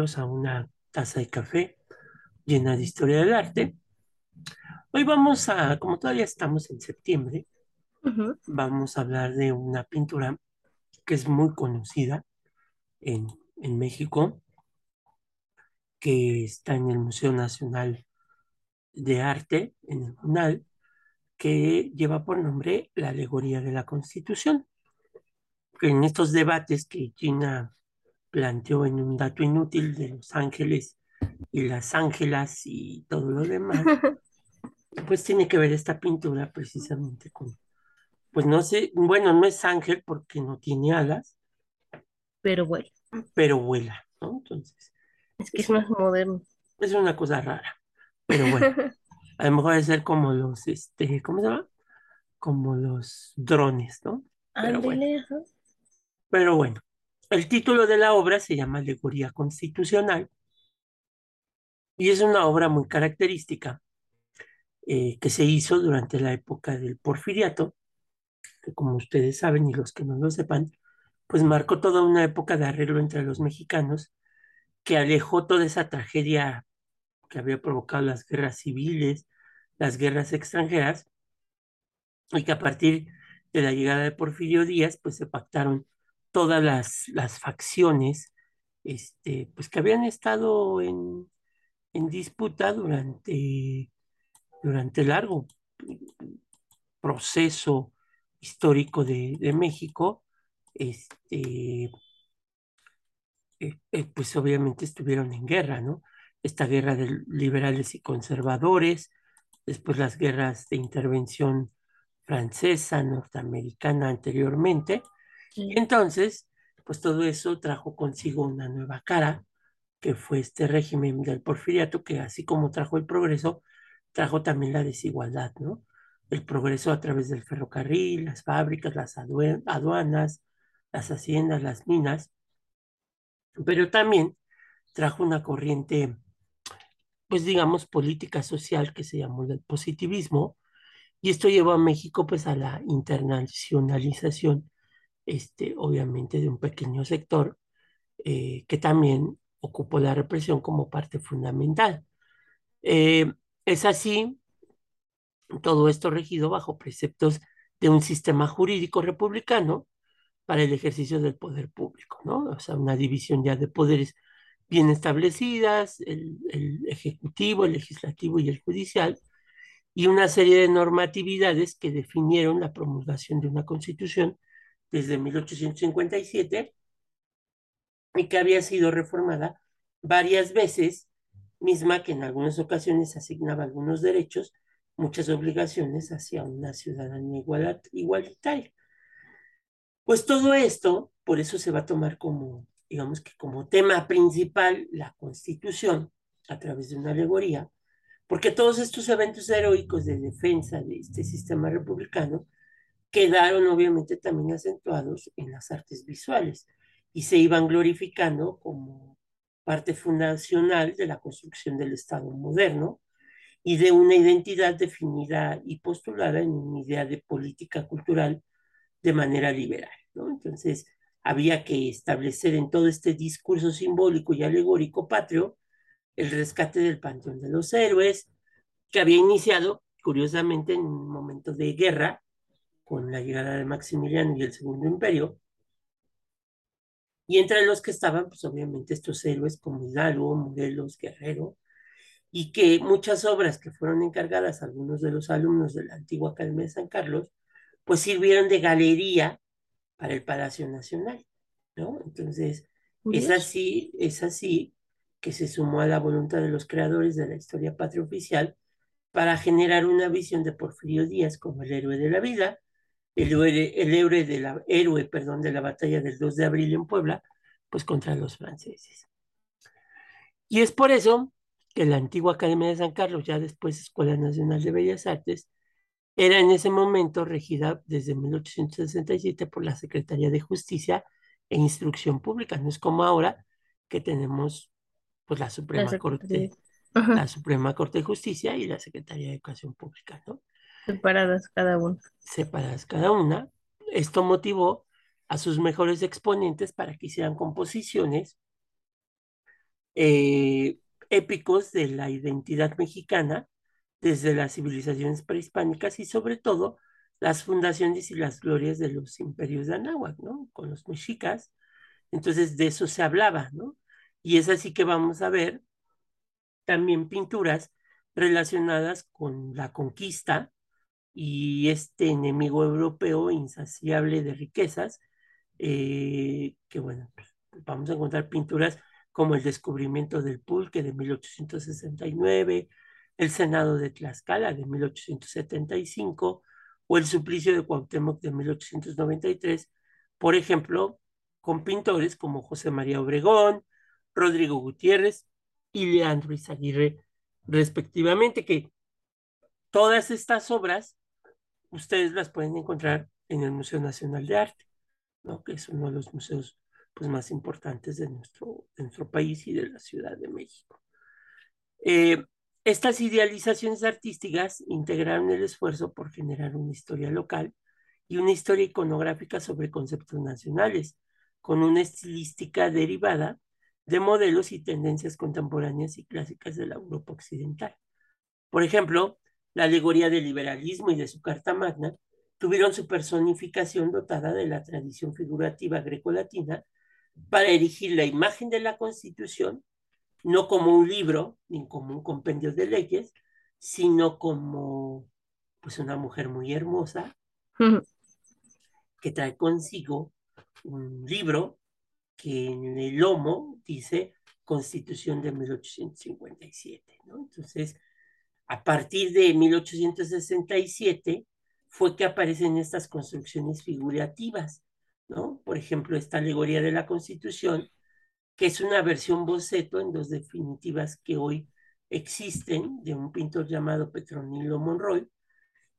a una taza de café llena de historia del arte. Hoy vamos a, como todavía estamos en septiembre, vamos a hablar de una pintura que es muy conocida en, en México, que está en el Museo Nacional de Arte, en el MUNAL, que lleva por nombre La Alegoría de la Constitución. En estos debates que Gina planteó en un dato inútil de Los Ángeles y las ángelas y todo lo demás, pues tiene que ver esta pintura precisamente con, pues no sé, bueno, no es ángel porque no tiene alas, Pero bueno, pero vuela, ¿no? Entonces, es que es más moderno. es una cosa rara, pero bueno, a lo mejor debe ser como los, este, ¿cómo se llama? Como los drones, ¿no? Pero bueno, ajá. pero bueno, el título de la obra se llama Alegoría Constitucional y es una obra muy característica eh, que se hizo durante la época del Porfiriato, que como ustedes saben y los que no lo sepan, pues marcó toda una época de arreglo entre los mexicanos que alejó toda esa tragedia que había provocado las guerras civiles, las guerras extranjeras, y que a partir de la llegada de Porfirio Díaz, pues se pactaron todas las, las facciones, este, pues que habían estado en, en disputa durante, durante largo proceso histórico de, México, este, eh, eh, pues obviamente estuvieron en guerra, ¿no? Esta guerra de liberales y conservadores, después las guerras de intervención francesa, norteamericana anteriormente, entonces, pues todo eso trajo consigo una nueva cara, que fue este régimen del porfiriato, que así como trajo el progreso, trajo también la desigualdad, ¿no? El progreso a través del ferrocarril, las fábricas, las aduanas, las haciendas, las minas, pero también trajo una corriente, pues digamos, política social que se llamó el positivismo, y esto llevó a México pues a la internacionalización, este, obviamente de un pequeño sector eh, que también ocupó la represión como parte fundamental. Eh, es así, todo esto regido bajo preceptos de un sistema jurídico republicano para el ejercicio del poder público, ¿no? O sea, una división ya de poderes bien establecidas, el, el ejecutivo, el legislativo y el judicial, y una serie de normatividades que definieron la promulgación de una constitución desde 1857 y que había sido reformada varias veces, misma que en algunas ocasiones asignaba algunos derechos, muchas obligaciones hacia una ciudadanía igualitaria. Pues todo esto, por eso se va a tomar como, digamos que como tema principal la constitución a través de una alegoría, porque todos estos eventos heroicos de defensa de este sistema republicano quedaron obviamente también acentuados en las artes visuales y se iban glorificando como parte fundacional de la construcción del Estado moderno y de una identidad definida y postulada en una idea de política cultural de manera liberal, ¿no? Entonces, había que establecer en todo este discurso simbólico y alegórico patrio el rescate del panteón de los héroes, que había iniciado, curiosamente, en un momento de guerra, con la llegada de Maximiliano y el Segundo Imperio, y entre los que estaban, pues obviamente estos héroes como Hidalgo, Morelos, Guerrero, y que muchas obras que fueron encargadas a algunos de los alumnos de la antigua Academia de San Carlos, pues sirvieron de galería para el Palacio Nacional, ¿no? Entonces, es así, es así que se sumó a la voluntad de los creadores de la historia patria oficial para generar una visión de Porfirio Díaz como el héroe de la vida, el héroe, el héroe, de la, héroe perdón, de la batalla del 2 de abril en Puebla, pues contra los franceses. Y es por eso que la antigua Academia de San Carlos, ya después Escuela Nacional de Bellas Artes, era en ese momento regida desde 1867 por la Secretaría de Justicia e Instrucción Pública. No es como ahora que tenemos pues la Suprema. Corte, la. Suprema Corte de Justicia y la Secretaría de Educación Pública, ¿no? Separadas cada uno. Separadas cada una. Esto motivó a sus mejores exponentes para que hicieran composiciones eh, épicos de la identidad mexicana desde las civilizaciones prehispánicas y sobre todo las fundaciones y las glorias de los imperios de Anáhuac, ¿no? Con los mexicas. Entonces de eso se hablaba, ¿no? Y es así que vamos a ver también pinturas relacionadas con la conquista y este enemigo europeo insaciable de riquezas, eh, que bueno, pues, vamos a encontrar pinturas como el descubrimiento del pulque de 1869, el Senado de Tlaxcala de 1875 o el suplicio de Cuauhtémoc de 1893, por ejemplo, con pintores como José María Obregón, Rodrigo Gutiérrez y Leandro Izaguirre, respectivamente, que todas estas obras ustedes las pueden encontrar en el Museo Nacional de Arte, que es uno de los museos pues, más importantes de nuestro, nuestro país y de la Ciudad de México. Eh, estas idealizaciones artísticas integraron el esfuerzo por generar una historia local y una historia iconográfica sobre conceptos nacionales, con una estilística derivada de modelos y tendencias contemporáneas y clásicas de la Europa occidental. Por ejemplo, la alegoría del liberalismo y de su Carta Magna tuvieron su personificación dotada de la tradición figurativa grecolatina para erigir la imagen de la Constitución no como un libro ni como un compendio de leyes, sino como pues una mujer muy hermosa que trae consigo un libro que en el lomo dice Constitución de 1857, ¿no? Entonces, a partir de 1867 fue que aparecen estas construcciones figurativas, ¿no? Por ejemplo, esta alegoría de la Constitución, que es una versión boceto en dos definitivas que hoy existen de un pintor llamado Petronilo Monroy,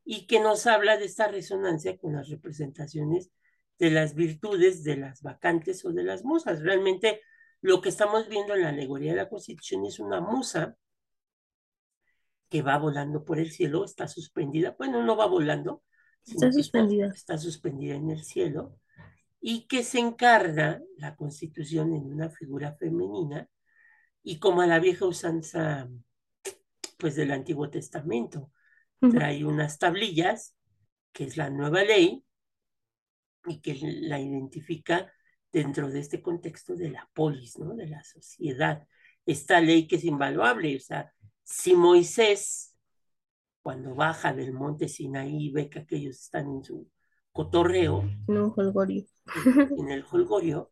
y que nos habla de esta resonancia con las representaciones de las virtudes de las vacantes o de las musas. Realmente lo que estamos viendo en la alegoría de la Constitución es una musa que va volando por el cielo, está suspendida, bueno, no va volando, está suspendida. Está, está, suspendida en el cielo, y que se encarna la constitución en una figura femenina, y como a la vieja usanza, pues del Antiguo Testamento, trae unas tablillas, que es la nueva ley, y que la identifica dentro de este contexto de la polis, ¿no? De la sociedad. Esta ley que es invaluable, o sea, si Moisés, cuando baja del monte Sinaí, ve que aquellos están en su cotorreo, en un holgorio, en el holgorio,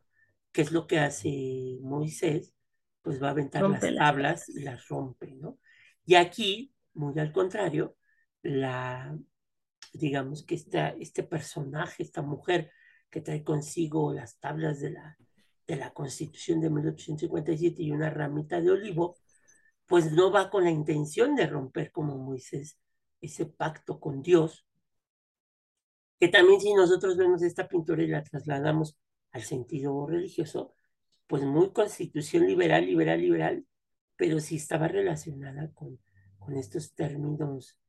¿qué es lo que hace Moisés? Pues va a aventar rompe las tablas y las rompe, ¿no? Y aquí, muy al contrario, la, digamos que esta, este personaje, esta mujer que trae consigo las tablas de la, de la Constitución de 1857 y una ramita de olivo, pues no va con la intención de romper como Moisés ese pacto con Dios, que también si nosotros vemos esta pintura y la trasladamos al sentido religioso, pues muy constitución liberal, liberal, liberal, pero sí estaba relacionada con, con estos términos,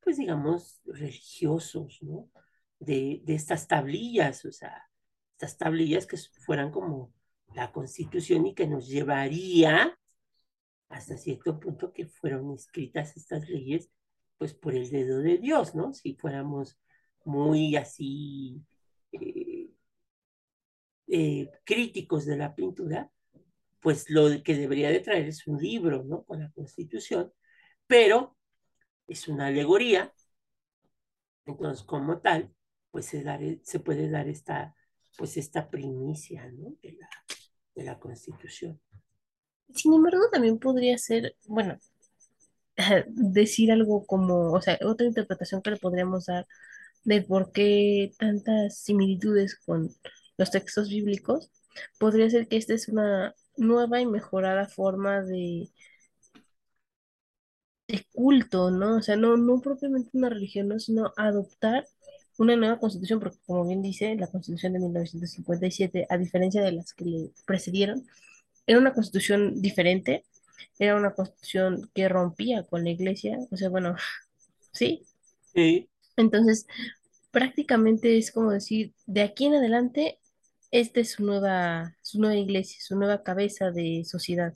pues digamos, religiosos, ¿no? De, de estas tablillas, o sea, estas tablillas que fueran como la constitución y que nos llevaría hasta cierto punto que fueron escritas estas leyes, pues por el dedo de Dios, ¿no? Si fuéramos muy así eh, eh, críticos de la pintura, pues lo que debería de traer es un libro, ¿no? Con la constitución, pero es una alegoría, entonces como tal, pues se, dar, se puede dar esta, pues esta primicia, ¿no? De la, de la constitución. Sin embargo, también podría ser, bueno, decir algo como, o sea, otra interpretación que le podríamos dar de por qué tantas similitudes con los textos bíblicos, podría ser que esta es una nueva y mejorada forma de, culto, ¿no? O sea, no, no propiamente una religión, ¿no? sino adoptar una nueva constitución, porque como bien dice, la constitución de 1957, a diferencia de las que le precedieron, era una constitución diferente, era una constitución que rompía con la iglesia, o sea, bueno, ¿sí? Sí. Entonces, prácticamente es como decir, de aquí en adelante, esta es su nueva, su nueva iglesia, su nueva cabeza de sociedad.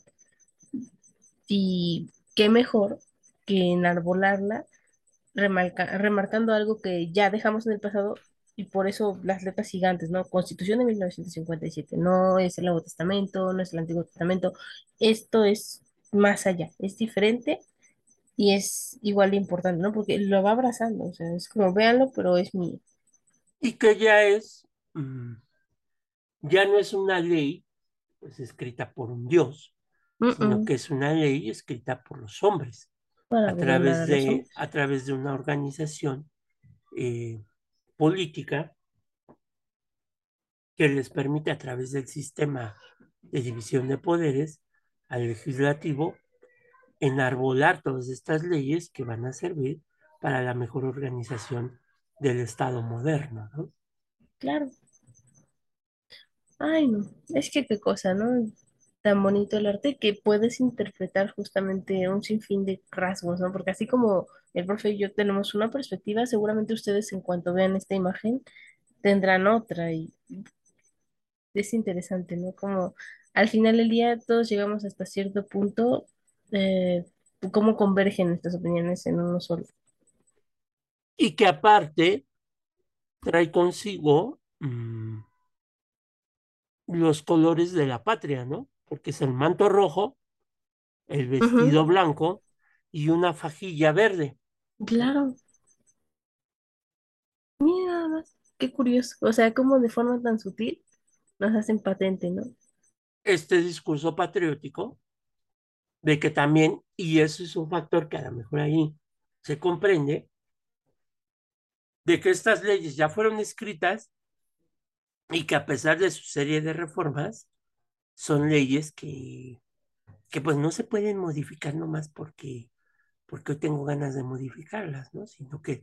Y qué mejor que enarbolarla, remarca- remarcando algo que ya dejamos en el pasado y por eso las letras gigantes, ¿no? Constitución de 1957, no es el Nuevo Testamento, no es el Antiguo Testamento, esto es más allá, es diferente y es igual de importante, ¿no? Porque lo va abrazando, o sea, es como, véanlo, pero es mío. Y que ya es, mm, ya no es una ley pues escrita por un dios, sino que es una ley escrita por los hombres para a través de, a través de una organización eh, política que les permite a través del sistema de división de poderes al legislativo enarbolar todas estas leyes que van a servir para la mejor organización del Estado moderno, ¿no? Claro. Ay, no, es que qué cosa, ¿no? Tan bonito el arte que puedes interpretar justamente un sinfín de rasgos, ¿no? Porque así como el profe y yo tenemos una perspectiva, seguramente ustedes en cuanto vean esta imagen tendrán otra y es interesante, ¿no? Como al final del día todos llegamos hasta cierto punto, eh, cómo convergen estas opiniones en uno solo. Y que aparte trae consigo mmm, los colores de la patria, ¿no? Porque es el manto rojo, el vestido blanco y una fajilla verde. Claro, mira qué curioso. O sea, como de forma tan sutil nos hacen patente, ¿no? Este discurso patriótico de que también, y eso es un factor que a lo mejor ahí se comprende, de que estas leyes ya fueron escritas y que a pesar de su serie de reformas, son leyes que, que pues no se pueden modificar nomás porque, porque hoy tengo ganas de modificarlas, ¿no? Sino que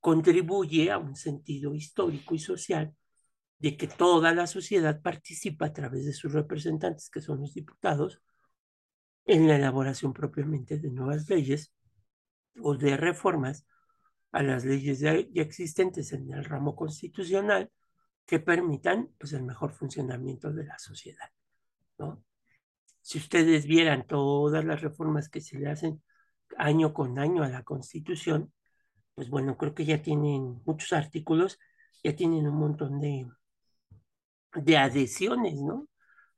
contribuye a un sentido histórico y social de que toda la sociedad participa a través de sus representantes, que son los diputados, en la elaboración propiamente de nuevas leyes o de reformas a las leyes ya, existentes en el ramo constitucional que permitan pues, el mejor funcionamiento de la sociedad, ¿no? Si ustedes vieran todas las reformas que se le hacen año con año a la Constitución, pues bueno, creo que ya tienen muchos artículos, ya tienen un montón de, de adhesiones, ¿no?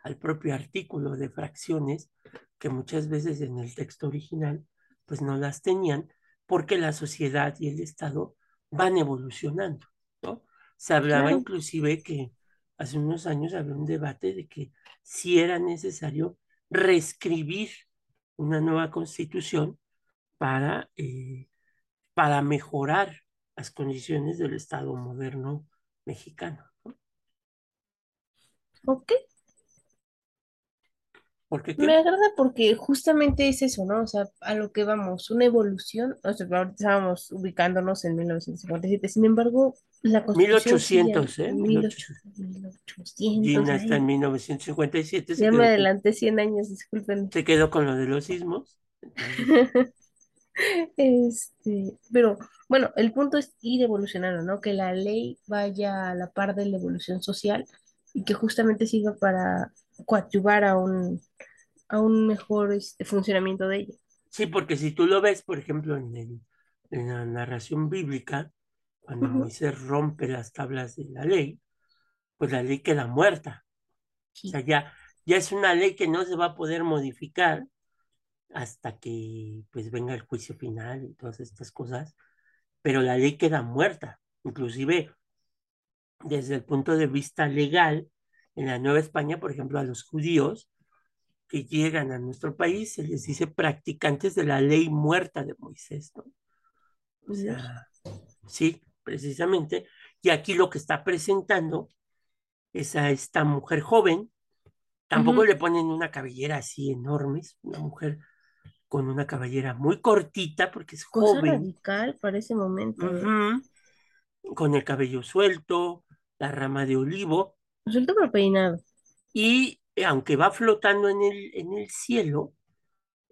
Al propio artículo de fracciones que muchas veces en el texto original pues no las tenían porque la sociedad y el Estado van evolucionando, ¿no? Se hablaba Claro. inclusive que hace unos años había un debate de que si era necesario reescribir una nueva constitución para, eh, para mejorar las condiciones del Estado moderno mexicano. ¿no? Ok, ¿Por qué me agrada porque justamente es eso, ¿no? O sea, a lo que vamos, una evolución, o sea, ahorita estábamos ubicándonos en 1957, sin embargo, la Constitución sigue en 1800, ¿eh? 1800. 1800, 1800, Gina está en ay, 1957, se ya me con, adelanté 100 años, disculpen. se quedó con lo de los sismos. Entonces, Este, pero bueno, el punto es ir evolucionando, ¿no? Que la ley vaya a la par de la evolución social y que justamente sirva para coadyuvar a un, a un mejor este, funcionamiento de ella. sí, porque si tú lo ves, por ejemplo, en, el, en la narración bíblica, cuando Ujú, Moisés rompe las tablas de la ley, pues la ley queda muerta. O sea, ya, ya es una ley que no se va a poder modificar hasta que pues venga el juicio final y todas estas cosas, pero la ley queda muerta. Inclusive desde el punto de vista legal, en la Nueva España, por ejemplo, a los judíos que llegan a nuestro país se les dice practicantes de la ley muerta de Moisés, ¿no? O sea, sí, precisamente. Y aquí lo que está presentando es a esta mujer joven, tampoco le ponen una cabellera así enorme, es una mujer con una cabellera muy cortita porque es Cosa joven, radical para ese momento, ¿eh? con el cabello suelto, la rama de olivo, Resulta pero peinado. y eh, aunque va flotando en el, en el cielo,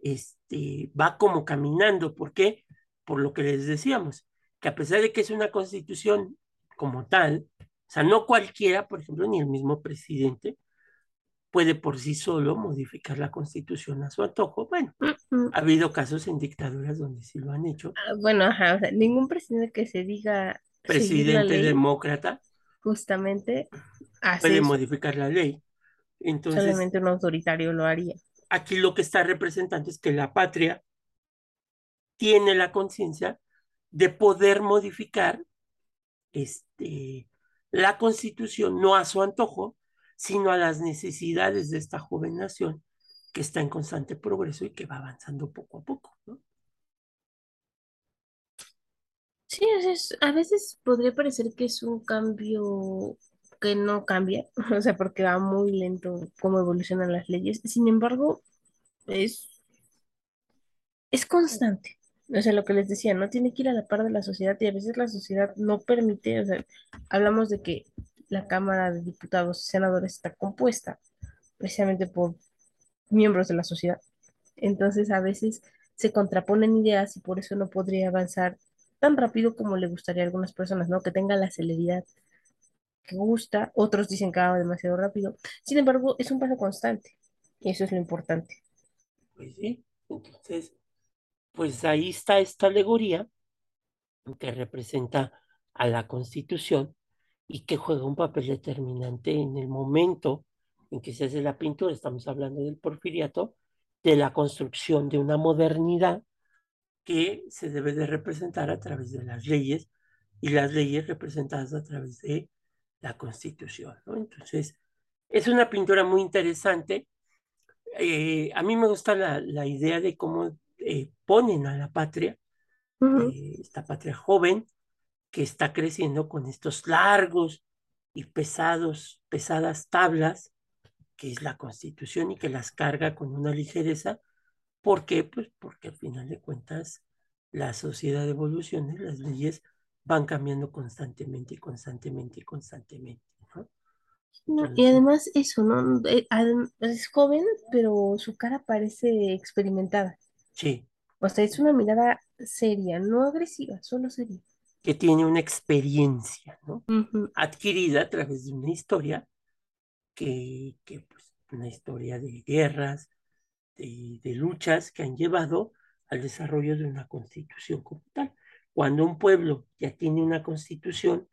este, va como caminando. ¿Por qué? Por lo que les decíamos, que a pesar de que es una constitución como tal, o sea, no cualquiera, por ejemplo, ni el mismo presidente, puede por sí solo modificar la constitución a su antojo. Bueno, ha habido casos en dictaduras donde sí lo han hecho. Ah, Bueno, ajá, o sea, ningún presidente que se diga Presidente ley, demócrata justamente hace puede eso. modificar la ley. Entonces, Solamente un autoritario lo haría. aquí lo que está representando es que la patria tiene la conciencia de poder modificar este, la constitución, no a su antojo, sino a las necesidades de esta joven nación que está en constante progreso y que va avanzando poco a poco, ¿no? Sí, es- a veces podría parecer que es un cambio que no cambia, o sea, porque va muy lento cómo evolucionan las leyes. Sin embargo, es, es constante. O sea, lo que les decía, no tiene que ir a la par de la sociedad y a veces la sociedad no permite, o sea, hablamos de que la Cámara de Diputados y Senadores está compuesta precisamente por miembros de la sociedad. Entonces, a veces se contraponen ideas y por eso no podría avanzar tan rápido como le gustaría a algunas personas, ¿no? Que tenga la celeridad que gusta, otros dicen que va demasiado rápido. Sin embargo, es un paso constante y eso es lo importante. Pues sí, entonces, pues ahí está esta alegoría que representa a la constitución y que juega un papel determinante en el momento en que se hace la pintura, estamos hablando del porfiriato, de la construcción de una modernidad que se debe de representar a través de las leyes y las leyes representadas a través de la constitución, ¿no? Entonces, es una pintura muy interesante. Eh, a mí me gusta la, la idea de cómo eh, ponen a la patria, Ujú. eh, esta patria joven que está creciendo con estos largos y pesados, pesadas tablas, que es la constitución y que las carga con una ligereza. ¿Por qué? Pues porque al final de cuentas la sociedad evoluciona y las leyes van cambiando constantemente y constantemente y constantemente, ¿no? No, y además eso, ¿no? Eh, Es joven, pero su cara parece experimentada. sí, O sea, es una mirada seria, no agresiva, solo seria. Que tiene una experiencia, ¿no? Adquirida a través de una historia que, que pues, una historia de guerras, de, de luchas que han llevado al desarrollo de una constitución como tal. Cuando un pueblo ya tiene una constitución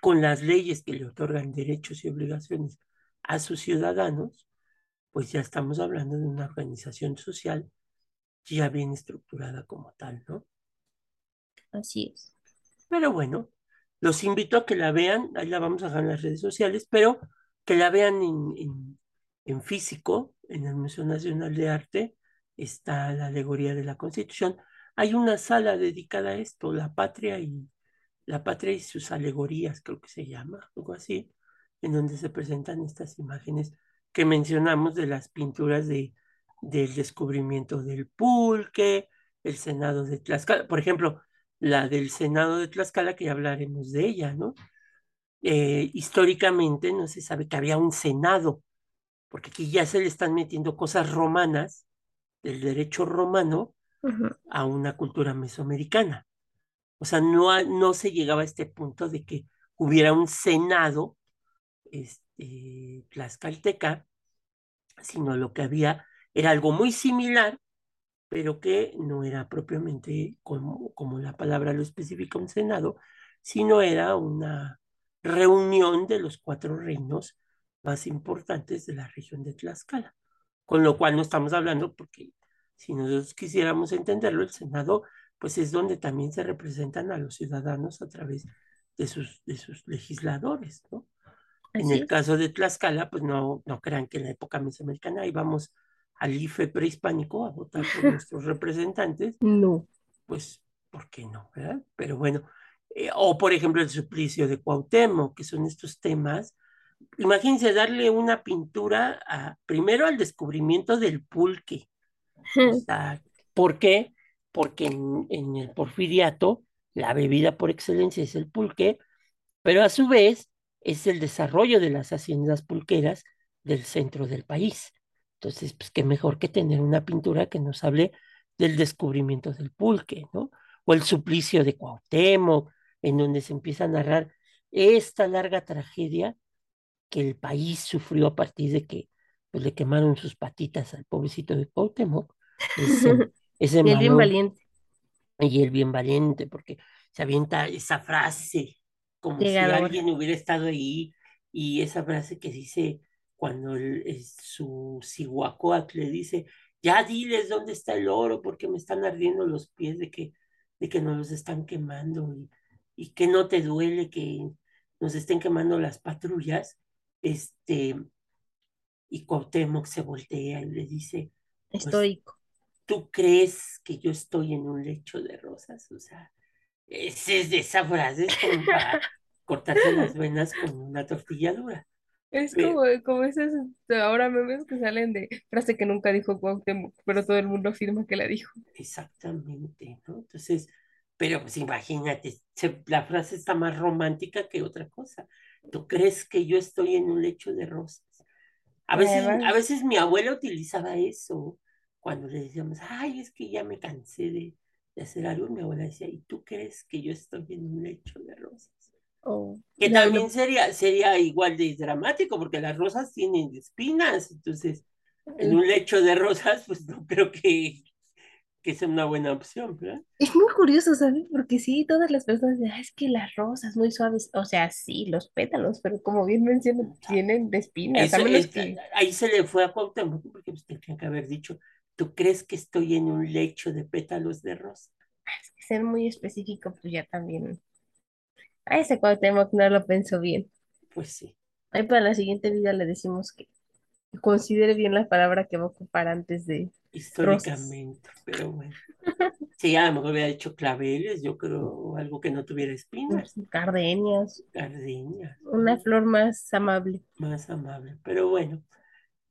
con las leyes que le otorgan derechos y obligaciones a sus ciudadanos, pues ya estamos hablando de una organización social ya bien estructurada como tal, ¿no? Así es. Pero bueno, los invito a que la vean, ahí la vamos a dejar en las redes sociales, pero que la vean en, en, físico, en el Museo Nacional de Arte, está la alegoría de la Constitución. Hay una sala dedicada a esto, la patria y la patria y sus alegorías, creo que se llama, algo así, en donde se presentan estas imágenes que mencionamos de las pinturas de, del descubrimiento del pulque, el Senado de Tlaxcala, por ejemplo, la del Senado de Tlaxcala, que ya hablaremos de ella, ¿no? Eh, históricamente no se sabe que había un Senado, porque aquí ya se le están metiendo cosas romanas, del derecho romano, a una cultura mesoamericana. O sea, no, no se llegaba a este punto de que hubiera un Senado este, tlaxcalteca, sino lo que había era algo muy similar, pero que no era propiamente como, como la palabra lo especifica un Senado, sino era una reunión de los cuatro reinos más importantes de la región de Tlaxcala. Con lo cual no estamos hablando, porque si nosotros quisiéramos entenderlo, el Senado, pues es donde también se representan a los ciudadanos a través de sus, de sus legisladores, ¿no? En el caso de Tlaxcala, pues no, no crean que en la época mesoamericana íbamos al IFE prehispánico a votar por nuestros representantes, No. pues, ¿por qué no? ¿verdad? Pero bueno, eh, o por ejemplo el suplicio de Cuauhtémoc, que son estos temas. Imagínense darle una pintura a, primero al descubrimiento del pulque. O sea, ¿por qué? Porque en, en el porfiriato la bebida por excelencia es el pulque, pero a su vez es el desarrollo de las haciendas pulqueras del centro del país. Entonces, pues qué mejor que tener una pintura que nos hable del descubrimiento del pulque, ¿no? O el suplicio de Cuauhtémoc, en donde se empieza a narrar esta larga tragedia que el país sufrió a partir de que pues le quemaron sus patitas al pobrecito de Cuauhtémoc, ese, ese Y el bien valiente, y él bien valiente, porque se avienta esa frase, como si alguien hubiera estado ahí, y esa frase que dice cuando el- es su Cihuacóatl le dice, ya diles dónde está el oro, porque me están ardiendo los pies de que, de que nos los están quemando, y, y que no te duele que nos estén quemando las patrullas, este, y Cuauhtémoc se voltea y le dice, pues, Estoico. ¿tú crees que yo estoy en un lecho de rosas? O sea, ese es de esa frase, es como para cortarse las venas con una tortilla dura. Es como, como esos ahora memes que salen de frase que nunca dijo Cuauhtémoc, pero todo el mundo afirma que la dijo. Exactamente, ¿no? Entonces, pero pues imagínate, se- la frase está más romántica que otra cosa. ¿Tú crees que yo estoy en un lecho de rosas? A veces, a veces mi abuela utilizaba eso cuando le decíamos, ay, es que ya me cansé de, de hacer algo. Mi abuela decía, ¿y tú crees que yo estoy en un lecho de rosas? Oh, Que también no- sería, sería igual de dramático, porque las rosas tienen espinas, entonces en un lecho de rosas, pues no creo que, que sea una buena opción, ¿verdad? es muy curioso, ¿sabes? Porque sí, todas las personas dicen, "Ah, es que las rosas muy suaves, o sea, sí, los pétalos, pero como bien mencionan, tienen de espinas, Eso es, que ahí se le fue a Cuauhtémoc, porque pues tendrían que haber dicho, ¿tú crees que estoy en un lecho de pétalos de rosa? ser muy específico, pues ya también. A ese Cuauhtémoc no lo pensó bien. Pues sí, Ahí para la siguiente vida le decimos que considere bien la palabra que va a ocupar antes de rosas. históricamente, pero bueno. Sí, a lo mejor hubiera hecho claveles, yo creo, o algo que no tuviera espinas, Gardenias, gardenias, una flor más amable. más amable, pero bueno.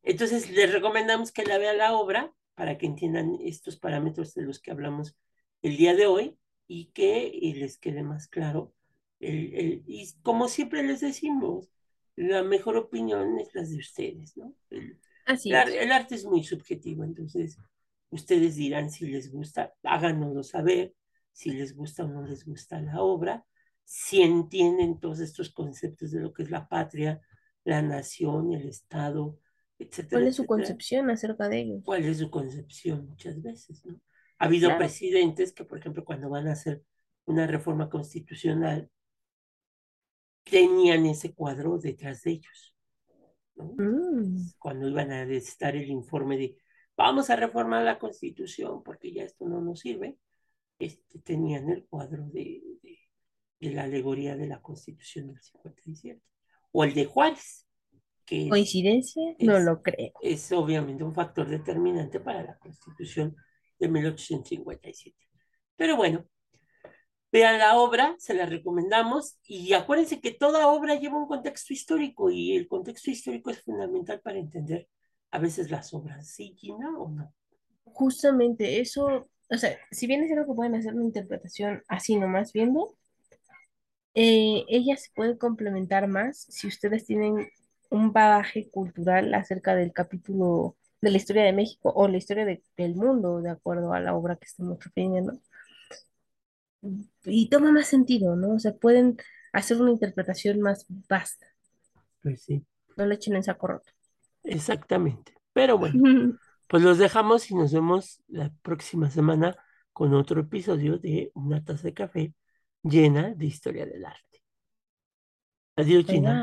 Entonces les recomendamos que la vean la obra para que entiendan estos parámetros de los que hablamos el día de hoy y que y les quede más claro. El, el- y como siempre les decimos, la mejor opinión es la de ustedes, ¿no? El, Así es. el arte es muy subjetivo, entonces ustedes dirán si les gusta, háganoslo saber, si les gusta o no les gusta la obra, si entienden todos estos conceptos de lo que es la patria, la nación, el Estado, etcétera, ¿Cuál es su etcétera. concepción acerca de ellos? ¿Cuál es su concepción muchas veces, ¿no? Ha habido Claro. presidentes que, por ejemplo, cuando van a hacer una reforma constitucional, tenían ese cuadro detrás de ellos, ¿no? Mm, Cuando iban a necesitar el informe de vamos a reformar la constitución porque ya esto no nos sirve, este, tenían el cuadro de, de, de la alegoría de la constitución del 57. O el de Juárez, que es, ¿Coincidencia? No es, lo creo. es obviamente un factor determinante para la constitución de 1857. Pero bueno, vean la obra, se la recomendamos y acuérdense que toda obra lleva un contexto histórico y el contexto histórico es fundamental para entender a veces las obras, ¿sí, Gina, o no? Justamente eso, o sea, si bien es algo que pueden hacer una interpretación así nomás viendo, eh, ella se puede complementar más si ustedes tienen un bagaje cultural acerca del capítulo de la historia de México o la historia de- del mundo, de acuerdo a la obra que estamos refiriendo. Y toma más sentido, ¿no? O sea, pueden hacer una interpretación más vasta, Pues sí, no le echen en saco roto. exactamente. Pero bueno, pues los dejamos y nos vemos la próxima semana con otro episodio de Una taza de café llena de historia del arte. Adiós, Gina.